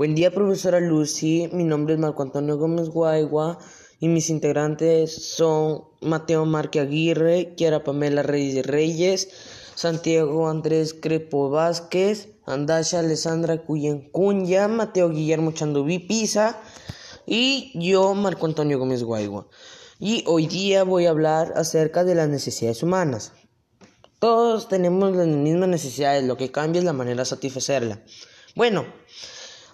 Buen día, profesora Lucy. Mi nombre es Marco Antonio Gómez Guaigua y mis integrantes son Mateo Marque Aguirre, Kiara Pamela Reyes Reyes, Santiago Andrés Crepo Vázquez, Andasha Alessandra Cuyen Cunya, Mateo Guillermo Chandubi Pisa y yo, Marco Antonio Gómez Guaigua. Y hoy día voy a hablar acerca de las necesidades humanas. Todos tenemos las mismas necesidades, lo que cambia es la manera de satisfacerla. Bueno,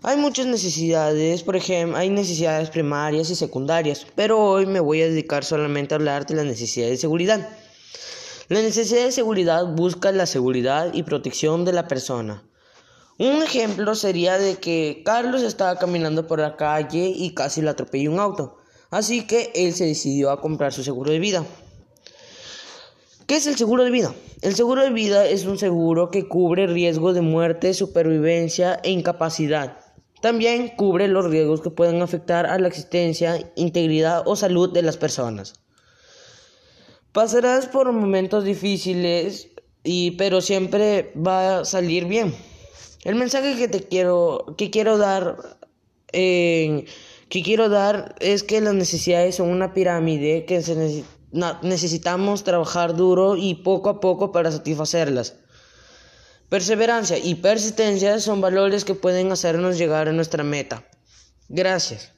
hay muchas necesidades, por ejemplo, hay necesidades primarias y secundarias, pero hoy me voy a dedicar solamente a hablar de las necesidades de seguridad. La necesidad de seguridad busca la seguridad y protección de la persona. Un ejemplo sería de que Carlos estaba caminando por la calle y casi le atropelló un auto, así que él se decidió a comprar su seguro de vida. ¿Qué es el seguro de vida? El seguro de vida es un seguro que cubre riesgo de muerte, supervivencia e incapacidad también cubre los riesgos que pueden afectar a la existencia, integridad o salud de las personas. Pasarás por momentos difíciles, y, pero siempre va a salir bien. El mensaje que te quiero, que quiero dar, que quiero dar es que las necesidades son una pirámide que necesitamos trabajar duro y poco a poco para satisfacerlas. Perseverancia y persistencia son valores que pueden hacernos llegar a nuestra meta. Gracias.